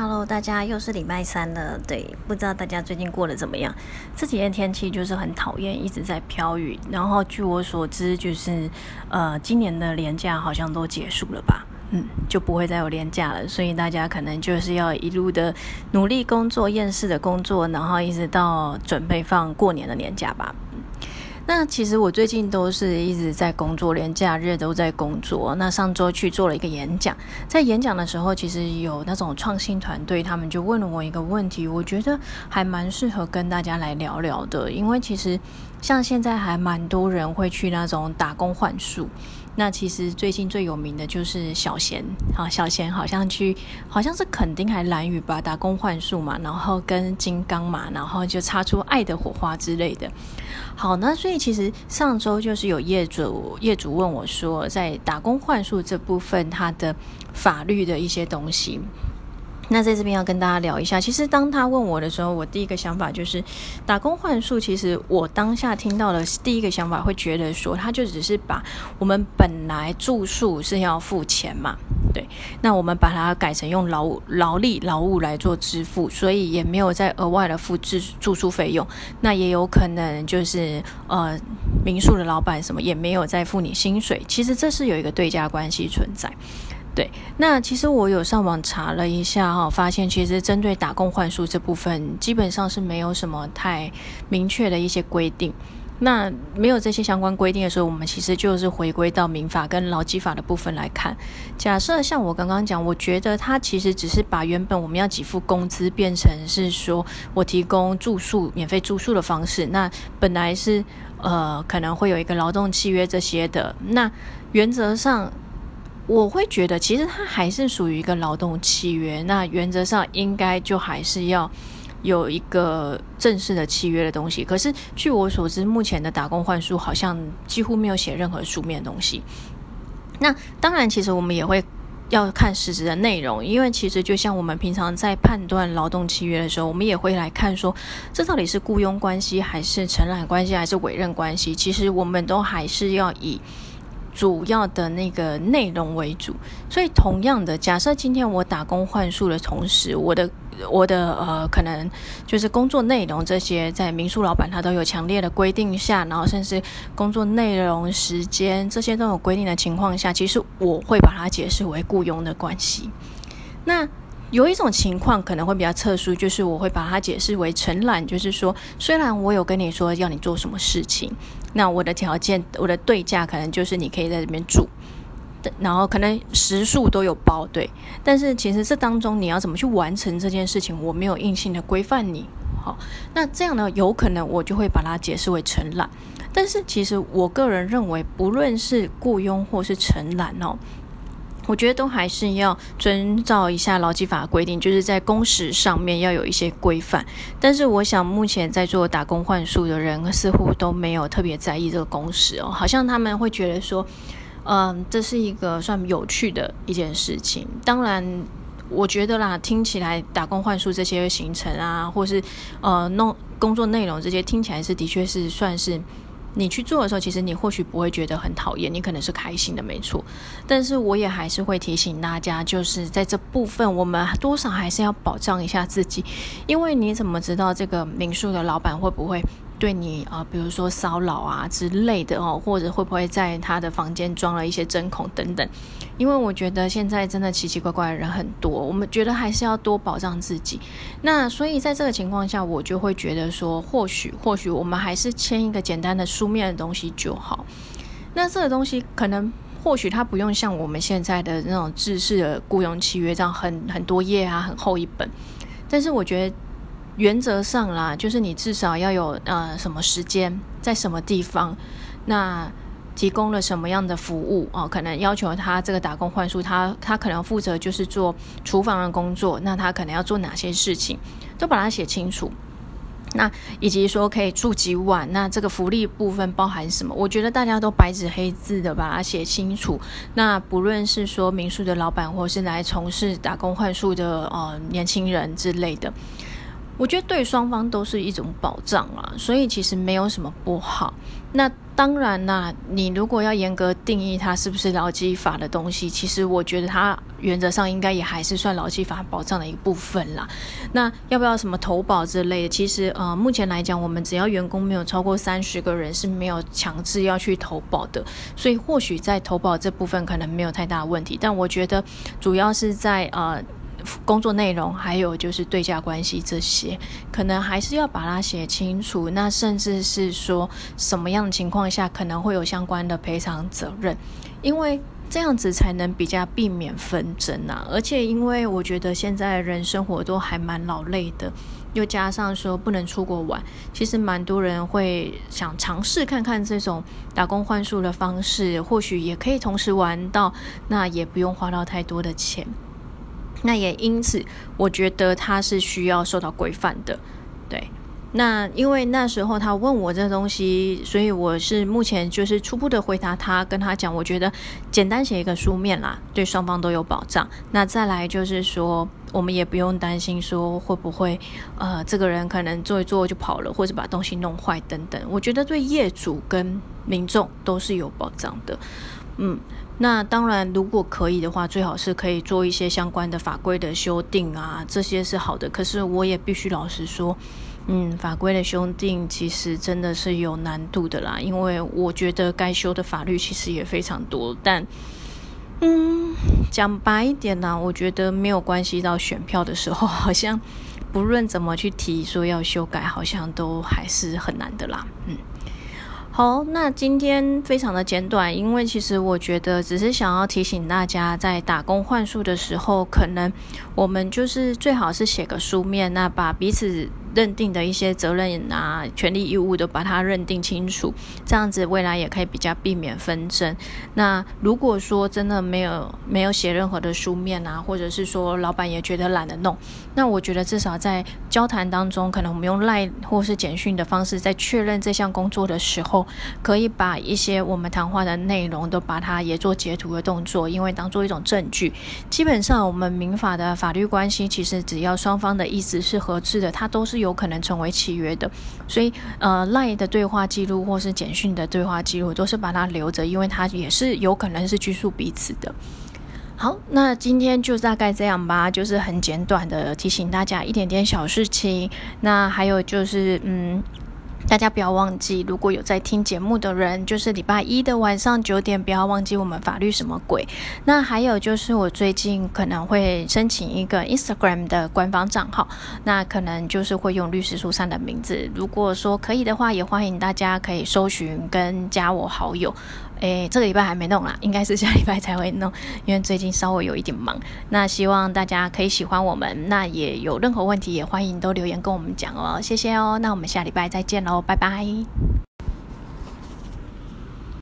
Hello，大家又是礼拜三了。对，不知道大家最近过得怎么样？这几天天气就是很讨厌，一直在飘雨。然后据我所知，就是呃，今年的年假好像都结束了吧？嗯，就不会再有年假了。所以大家可能就是要一路的努力工作、厌世的工作，然后一直到准备放过年的年假吧。那其实我最近都是一直在工作，连假日都在工作。那上周去做了一个演讲，在演讲的时候，其实有那种创新团队，他们就问了我一个问题，我觉得还蛮适合跟大家来聊聊的，因为其实像现在还蛮多人会去那种打工换数。那其实最近最有名的就是小贤，好，小贤好像去，好像是垦丁还蓝屿吧，打工换数嘛，然后跟金刚嘛，然后就擦出爱的火花之类的。好，那所以其实上周就是有业主业主问我说，在打工换数这部分，它的法律的一些东西。那在这边要跟大家聊一下，其实当他问我的时候，我第一个想法就是打工换数。其实我当下听到的第一个想法会觉得说，他就只是把我们本来住宿是要付钱嘛，对，那我们把它改成用劳劳力劳务来做支付，所以也没有再额外的付住住宿费用。那也有可能就是呃民宿的老板什么也没有再付你薪水，其实这是有一个对价关系存在。对，那其实我有上网查了一下哈，发现其实针对打工换宿这部分，基本上是没有什么太明确的一些规定。那没有这些相关规定的时候，我们其实就是回归到民法跟劳基法的部分来看。假设像我刚刚讲，我觉得它其实只是把原本我们要给付工资变成是说我提供住宿免费住宿的方式。那本来是呃可能会有一个劳动契约这些的，那原则上。我会觉得，其实它还是属于一个劳动契约，那原则上应该就还是要有一个正式的契约的东西。可是据我所知，目前的打工换书好像几乎没有写任何书面的东西。那当然，其实我们也会要看实质的内容，因为其实就像我们平常在判断劳动契约的时候，我们也会来看说，这到底是雇佣关系，还是承揽关系，还是委任关系？其实我们都还是要以。主要的那个内容为主，所以同样的，假设今天我打工换宿的同时，我的我的呃，可能就是工作内容这些，在民宿老板他都有强烈的规定下，然后甚至工作内容、时间这些都有规定的情况下，其实我会把它解释为雇佣的关系。那有一种情况可能会比较特殊，就是我会把它解释为承揽，就是说，虽然我有跟你说要你做什么事情，那我的条件、我的对价可能就是你可以在这边住，然后可能食宿都有包，对。但是其实这当中你要怎么去完成这件事情，我没有硬性的规范你。好，那这样呢，有可能我就会把它解释为承揽。但是其实我个人认为，不论是雇佣或是承揽哦。我觉得都还是要遵照一下劳基法规定，就是在工时上面要有一些规范。但是我想，目前在做打工换宿的人似乎都没有特别在意这个工时哦，好像他们会觉得说，嗯，这是一个算有趣的一件事情。当然，我觉得啦，听起来打工换宿这些行程啊，或是呃弄工作内容这些，听起来是的确是算是。你去做的时候，其实你或许不会觉得很讨厌，你可能是开心的，没错。但是我也还是会提醒大家，就是在这部分，我们多少还是要保障一下自己，因为你怎么知道这个民宿的老板会不会？对你啊，比如说骚扰啊之类的哦，或者会不会在他的房间装了一些针孔等等？因为我觉得现在真的奇奇怪怪的人很多，我们觉得还是要多保障自己。那所以在这个情况下，我就会觉得说，或许 或许我们还是签一个简单的书面的东西就好。那这个东西可能或许它不用像我们现在的那种制式的雇佣契约这样很很多页啊，很厚一本，但是我觉得。原则上啦，就是你至少要有呃什么时间，在什么地方，那提供了什么样的服务哦？可能要求他这个打工换宿，他他可能负责就是做厨房的工作，那他可能要做哪些事情，都把它写清楚。那以及说可以住几晚，那这个福利部分包含什么？我觉得大家都白纸黑字的把它写清楚。那不论是说民宿的老板，或是来从事打工换宿的呃年轻人之类的。我觉得对双方都是一种保障啊，所以其实没有什么不好。那当然啦，你如果要严格定义它是不是劳基法的东西，其实我觉得它原则上应该也还是算劳基法保障的一部分啦。那要不要什么投保之类的？其实呃，目前来讲，我们只要员工没有超过三十个人是没有强制要去投保的，所以或许在投保这部分可能没有太大问题。但我觉得主要是在呃。工作内容还有就是对价关系这些，可能还是要把它写清楚。那甚至是说什么样的情况下可能会有相关的赔偿责任，因为这样子才能比较避免纷争啊。而且因为我觉得现在人生活都还蛮劳累的，又加上说不能出国玩，其实蛮多人会想尝试看看这种打工换宿的方式，或许也可以同时玩到，那也不用花到太多的钱。那也因此，我觉得他是需要受到规范的，对。那因为那时候他问我这东西，所以我是目前就是初步的回答他，跟他讲，我觉得简单写一个书面啦，对双方都有保障。那再来就是说，我们也不用担心说会不会呃，这个人可能做一做就跑了，或者把东西弄坏等等。我觉得对业主跟民众都是有保障的，嗯。那当然，如果可以的话，最好是可以做一些相关的法规的修订啊，这些是好的。可是我也必须老实说，嗯，法规的修订其实真的是有难度的啦，因为我觉得该修的法律其实也非常多。但，嗯，讲白一点呢，我觉得没有关系到选票的时候，好像不论怎么去提说要修改，好像都还是很难的啦，嗯。好，那今天非常的简短，因为其实我觉得只是想要提醒大家，在打工换数的时候，可能我们就是最好是写个书面，那把彼此。认定的一些责任啊、权利义务都把它认定清楚，这样子未来也可以比较避免纷争。那如果说真的没有没有写任何的书面啊，或者是说老板也觉得懒得弄，那我觉得至少在交谈当中，可能我们用赖或是简讯的方式，在确认这项工作的时候，可以把一些我们谈话的内容都把它也做截图的动作，因为当做一种证据。基本上我们民法的法律关系，其实只要双方的意思是合致的，它都是。有有可能成为契约的，所以呃赖的对话记录或是简讯的对话记录都是把它留着，因为它也是有可能是拘束彼此的。好，那今天就大概这样吧，就是很简短的提醒大家一点点小事情。那还有就是嗯。大家不要忘记，如果有在听节目的人，就是礼拜一的晚上九点，不要忘记我们法律什么鬼。那还有就是，我最近可能会申请一个 Instagram 的官方账号，那可能就是会用律师书上的名字。如果说可以的话，也欢迎大家可以搜寻跟加我好友。诶，这个礼拜还没弄啦，应该是下礼拜才会弄，因为最近稍微有一点忙。那希望大家可以喜欢我们，那也有任何问题也欢迎都留言跟我们讲哦，谢谢哦。那我们下礼拜再见喽，拜拜。